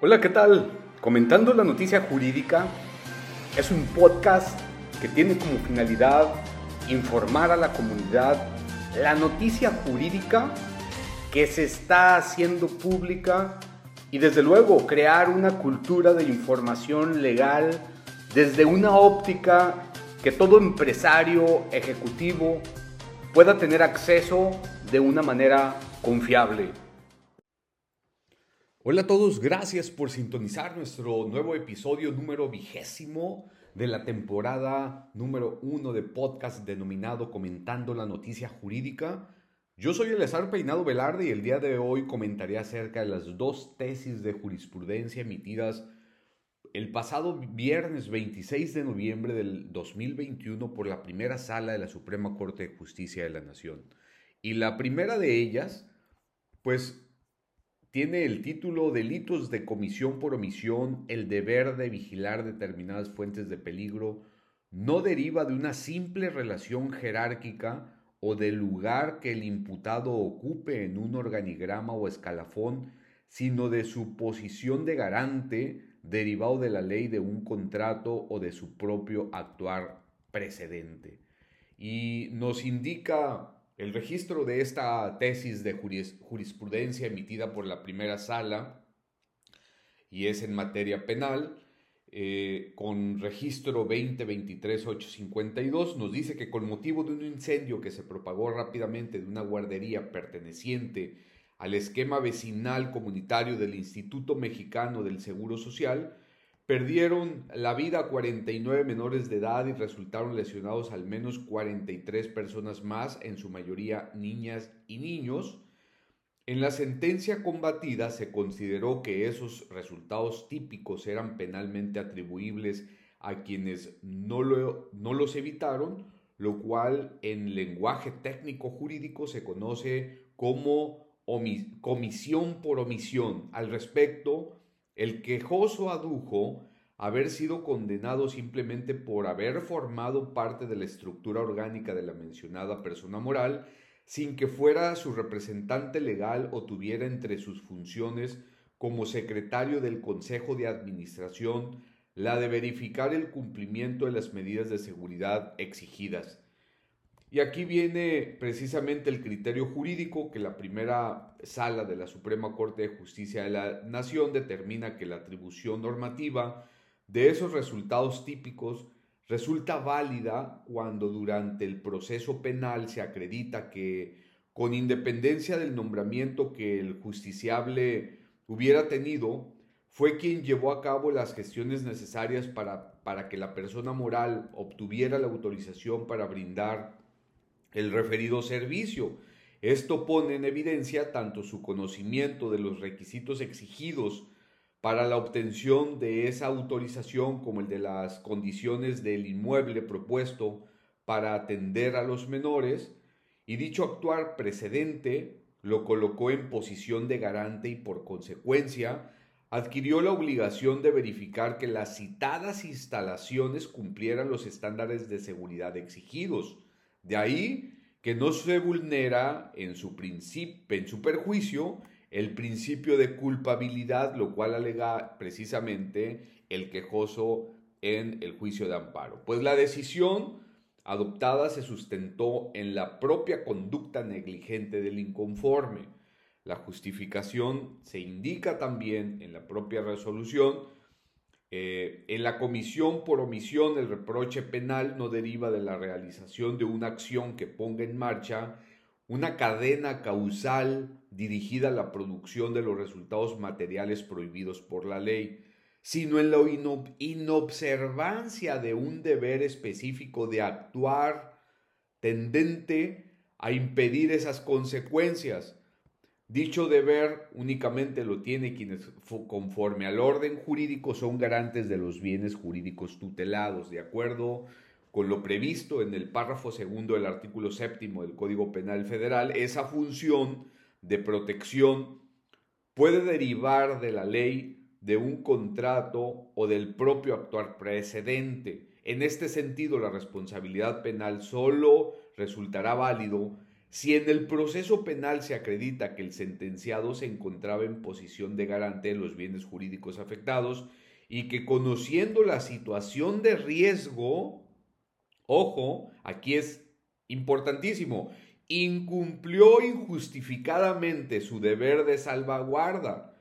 Hola, ¿qué tal? Comentando la noticia jurídica es un podcast que tiene como finalidad informar a la comunidad la noticia jurídica que se está haciendo pública y desde luego crear una cultura de información legal desde una óptica que todo empresario ejecutivo pueda tener acceso de una manera confiable. Hola a todos, gracias por sintonizar nuestro nuevo episodio número vigésimo de la temporada número uno de podcast denominado Comentando la Noticia Jurídica. Yo soy Eleazar Peinado Velarde y el día de hoy comentaré acerca de las dos tesis de jurisprudencia emitidas el pasado viernes 26 de noviembre del 2021 por la primera sala de la Suprema Corte de Justicia de la Nación. Y la primera de ellas, pues tiene el título Delitos de comisión por omisión, el deber de vigilar determinadas fuentes de peligro, no deriva de una simple relación jerárquica o del lugar que el imputado ocupe en un organigrama o escalafón, sino de su posición de garante derivado de la ley de un contrato o de su propio actuar precedente. Y nos indica el registro de esta tesis de jurisprudencia emitida por la primera sala y es en materia penal, eh, con registro 2023-852, nos dice que con motivo de un incendio que se propagó rápidamente de una guardería perteneciente al esquema vecinal comunitario del Instituto Mexicano del Seguro Social, Perdieron la vida 49 menores de edad y resultaron lesionados al menos 43 personas más, en su mayoría niñas y niños. En la sentencia combatida se consideró que esos resultados típicos eran penalmente atribuibles a quienes no, no los evitaron, lo cual en lenguaje técnico jurídico se conoce como comisión por omisión. Al respecto, el quejoso adujo haber sido condenado simplemente por haber formado parte de la estructura orgánica de la mencionada persona moral, sin que fuera su representante legal o tuviera entre sus funciones como secretario del Consejo de Administración la de verificar el cumplimiento de las medidas de seguridad exigidas. Y aquí viene precisamente el criterio jurídico que la primera sala de la Suprema Corte de Justicia de la Nación determina que la atribución normativa de esos resultados típicos resulta válida cuando durante el proceso penal se acredita que, con independencia del nombramiento que el justiciable hubiera tenido, fue quien llevó a cabo las gestiones necesarias para, para que la persona moral obtuviera la autorización para brindar el referido servicio. Esto pone en evidencia tanto su conocimiento de los requisitos exigidos para la obtención de esa autorización como el de las condiciones del inmueble propuesto para atender a los menores y dicho actuar precedente lo colocó en posición de garante y por consecuencia adquirió la obligación de verificar que las citadas instalaciones cumplieran los estándares de seguridad exigidos. De ahí que no se vulnera en su, en su perjuicio el principio de culpabilidad, lo cual alega precisamente el quejoso en el juicio de amparo. Pues la decisión adoptada se sustentó en la propia conducta negligente del inconforme. La justificación se indica también en la propia resolución. Eh, en la comisión por omisión el reproche penal no deriva de la realización de una acción que ponga en marcha una cadena causal dirigida a la producción de los resultados materiales prohibidos por la ley, sino en la inobservancia de un deber específico de actuar tendente a impedir esas consecuencias. Dicho deber únicamente lo tiene quienes conforme al orden jurídico son garantes de los bienes jurídicos tutelados, de acuerdo con lo previsto en el párrafo segundo del artículo séptimo del Código Penal Federal, esa función de protección puede derivar de la ley, de un contrato o del propio actuar precedente. En este sentido, la responsabilidad penal solo resultará válido si en el proceso penal se acredita que el sentenciado se encontraba en posición de garante de los bienes jurídicos afectados y que conociendo la situación de riesgo, ojo, aquí es importantísimo, incumplió injustificadamente su deber de salvaguarda.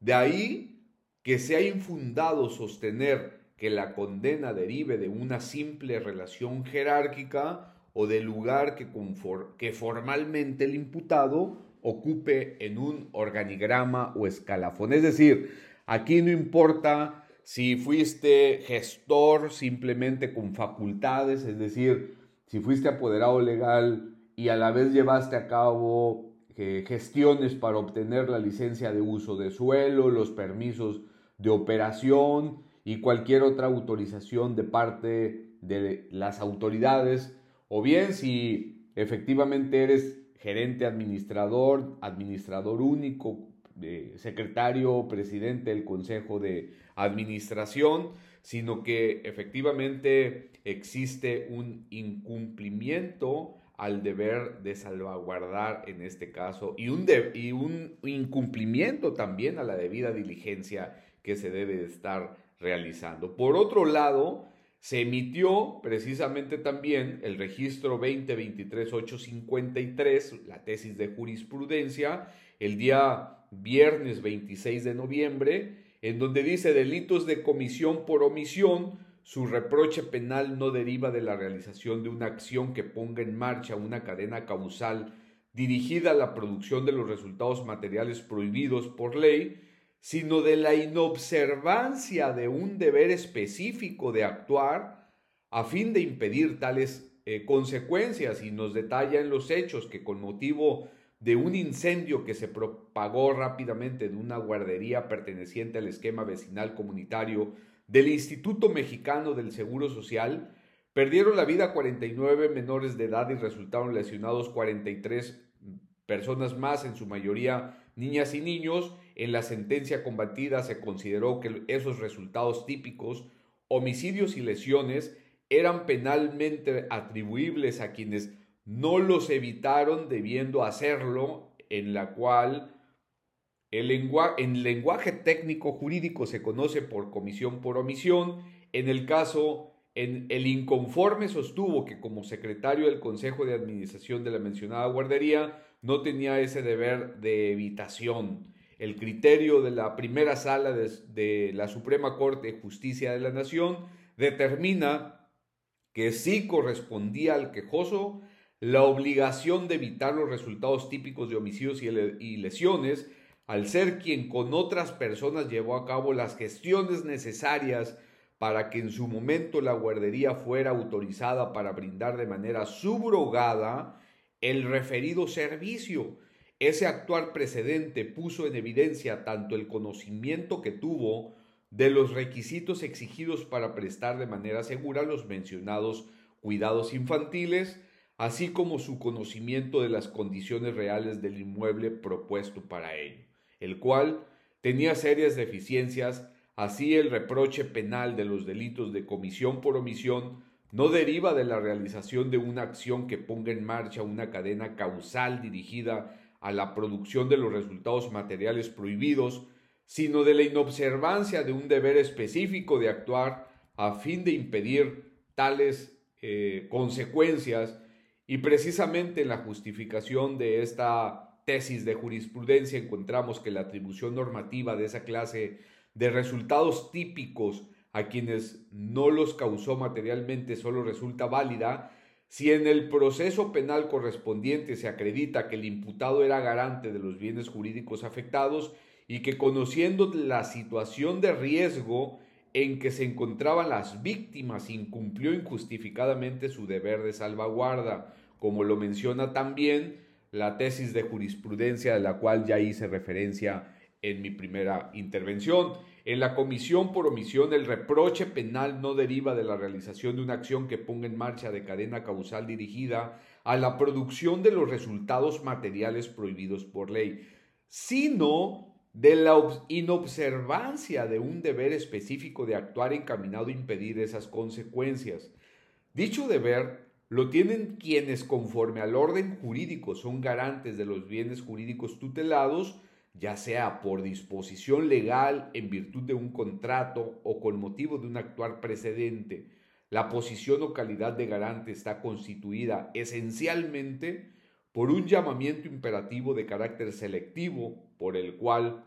De ahí que sea infundado sostener que la condena derive de una simple relación jerárquica o del lugar que, formalmente el imputado ocupe en un organigrama o escalafón. Es decir, aquí no importa si fuiste gestor simplemente con facultades, es decir, si fuiste apoderado legal y a la vez llevaste a cabo eh, gestiones para obtener la licencia de uso de suelo, los permisos de operación y cualquier otra autorización de parte de las autoridades, o bien si efectivamente eres gerente administrador, administrador único, eh, secretario, presidente del Consejo de Administración, sino que efectivamente existe un incumplimiento al deber de salvaguardar en este caso y un, y un incumplimiento también a la debida diligencia que se debe estar realizando. Por otro lado, se emitió precisamente también el registro 2023-853, la tesis de jurisprudencia, el día viernes 26 de noviembre, en donde dice delitos de comisión por omisión, su reproche penal no deriva de la realización de una acción que ponga en marcha una cadena causal dirigida a la producción de los resultados materiales prohibidos por ley, sino de la inobservancia de un deber específico de actuar a fin de impedir tales eh, consecuencias. Y nos detalla en los hechos que con motivo de un incendio que se propagó rápidamente de una guardería perteneciente al esquema vecinal comunitario del Instituto Mexicano del Seguro Social, perdieron la vida 49 menores de edad y resultaron lesionados 43 personas más, en su mayoría niñas y niños. En la sentencia combatida se consideró que esos resultados típicos, homicidios y lesiones, eran penalmente atribuibles a quienes no los evitaron debiendo hacerlo, en la cual el en lenguaje técnico jurídico se conoce por comisión por omisión. En el caso, en el inconforme sostuvo que como secretario del Consejo de Administración de la mencionada guardería no tenía ese deber de evitación. El criterio de la primera sala de, la Suprema Corte de Justicia de la Nación determina que sí correspondía al quejoso la obligación de evitar los resultados típicos de homicidios y lesiones, al ser quien con otras personas llevó a cabo las gestiones necesarias para que en su momento la guardería fuera autorizada para brindar de manera subrogada el referido servicio. Ese actual precedente puso en evidencia tanto el conocimiento que tuvo de los requisitos exigidos para prestar de manera segura los mencionados cuidados infantiles, así como su conocimiento de las condiciones reales del inmueble propuesto para ello, el cual tenía serias deficiencias, así el reproche penal de los delitos de comisión por omisión no deriva de la realización de una acción que ponga en marcha una cadena causal dirigida a la producción de los resultados materiales prohibidos, sino de la inobservancia de un deber específico de actuar a fin de impedir tales eh, consecuencias y precisamente en la justificación de esta tesis de jurisprudencia encontramos que la atribución normativa de esa clase de resultados típicos a quienes no los causó materialmente solo resulta válida si en el proceso penal correspondiente se acredita que el imputado era garante de los bienes jurídicos afectados y que conociendo la situación de riesgo en que se encontraban las víctimas incumplió injustificadamente su deber de salvaguarda, como lo menciona también la tesis de jurisprudencia de la cual ya hice referencia en mi primera intervención. En la comisión por omisión, el reproche penal no deriva de la realización de una acción que ponga en marcha de cadena causal dirigida a la producción de los resultados materiales prohibidos por ley, sino de la inobservancia de un deber específico de actuar encaminado a impedir esas consecuencias. Dicho deber lo tienen quienes conforme al orden jurídico son garantes de los bienes jurídicos tutelados, ya sea por disposición legal en virtud de un contrato o con motivo de un actuar precedente. La posición o calidad de garante está constituida esencialmente por un llamamiento imperativo de carácter selectivo por el cual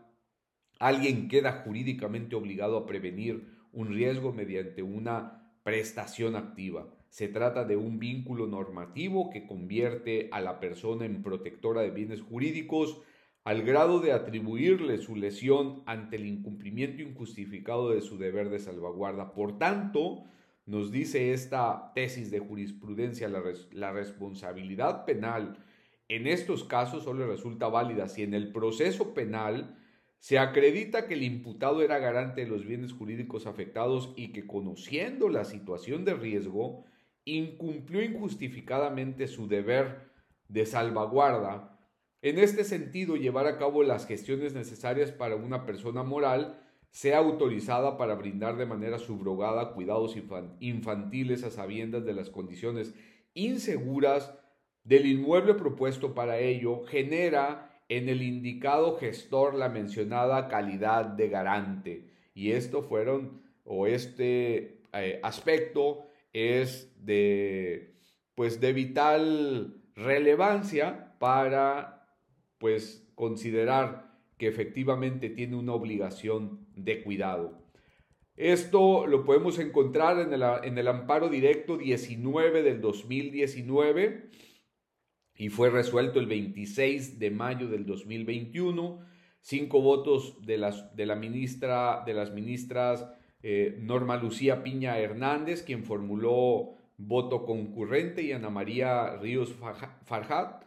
alguien queda jurídicamente obligado a prevenir un riesgo mediante una prestación activa. Se trata de un vínculo normativo que convierte a la persona en protectora de bienes jurídicos al grado de atribuirle su lesión ante el incumplimiento injustificado de su deber de salvaguarda. Por tanto, nos dice esta tesis de jurisprudencia, la, responsabilidad penal en estos casos solo resulta válida si en el proceso penal se acredita que el imputado era garante de los bienes jurídicos afectados y que conociendo la situación de riesgo, incumplió injustificadamente su deber de salvaguarda en este sentido, llevar a cabo las gestiones necesarias para una persona moral sea autorizada para brindar de manera subrogada cuidados infantiles a sabiendas de las condiciones inseguras del inmueble propuesto para ello, genera en el indicado gestor la mencionada calidad de garante. Y esto fueron, o este eh, aspecto es de, pues de vital relevancia para pues considerar que efectivamente tiene una obligación de cuidado. Esto lo podemos encontrar en el, en el amparo directo 19 del 2019 y fue resuelto el 26 de mayo del 2021. Cinco votos de las, de la ministra, de las ministras eh, Norma Lucía Piña Hernández, quien formuló voto concurrente, y Ana María Ríos Farjat,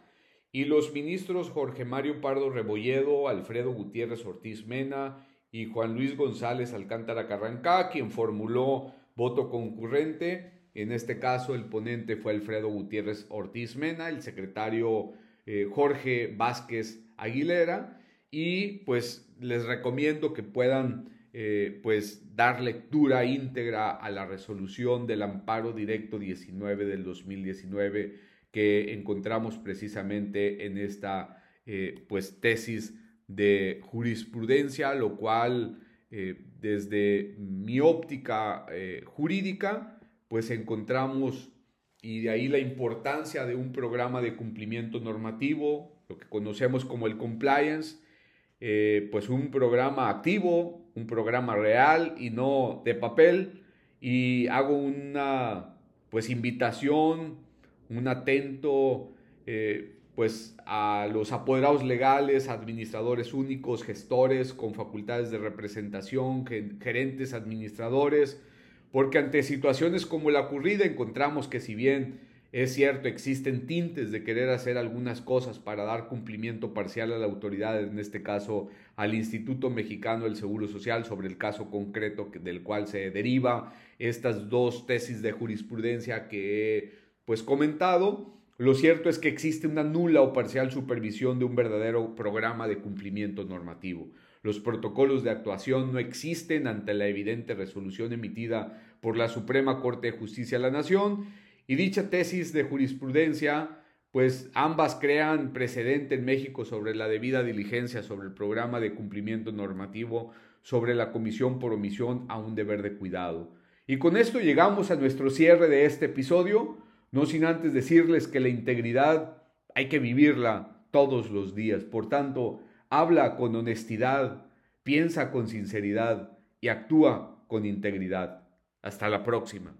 y los ministros Jorge Mario Pardo Rebolledo, Alfredo Gutiérrez Ortiz Mena y Juan Luis González Alcántara Carrancá, quien formuló voto concurrente. En este caso, el ponente fue Alfredo Gutiérrez Ortiz Mena, el secretario eh, Jorge Vázquez Aguilera, y pues les recomiendo que puedan eh, pues dar lectura íntegra a la resolución del amparo directo 19 del 2019 que encontramos precisamente en esta eh, pues tesis de jurisprudencia, lo cual eh, desde mi óptica eh, jurídica pues encontramos y de ahí la importancia de un programa de cumplimiento normativo, lo que conocemos como el compliance, pues un programa activo, un programa real y no de papel y hago una pues invitación un atento eh, pues a los apoderados legales, administradores únicos, gestores con facultades de representación, gerentes, administradores, porque ante situaciones como la ocurrida encontramos que si bien es cierto, existen tintes de querer hacer algunas cosas para dar cumplimiento parcial a la autoridad, en este caso al Instituto Mexicano del Seguro Social, sobre el caso concreto del cual se deriva estas dos tesis de jurisprudencia que pues comentado, lo cierto es que existe una nula o parcial supervisión de un verdadero programa de cumplimiento normativo. Los protocolos de actuación no existen ante la evidente resolución emitida por la Suprema Corte de Justicia de la Nación y dicha tesis de jurisprudencia, pues ambas crean precedente en México sobre la debida diligencia sobre el programa de cumplimiento normativo sobre la comisión por omisión a un deber de cuidado. Y con esto llegamos a nuestro cierre de este episodio no sin antes decirles que la integridad hay que vivirla todos los días. Por tanto, habla con honestidad, piensa con sinceridad y actúa con integridad. Hasta la próxima.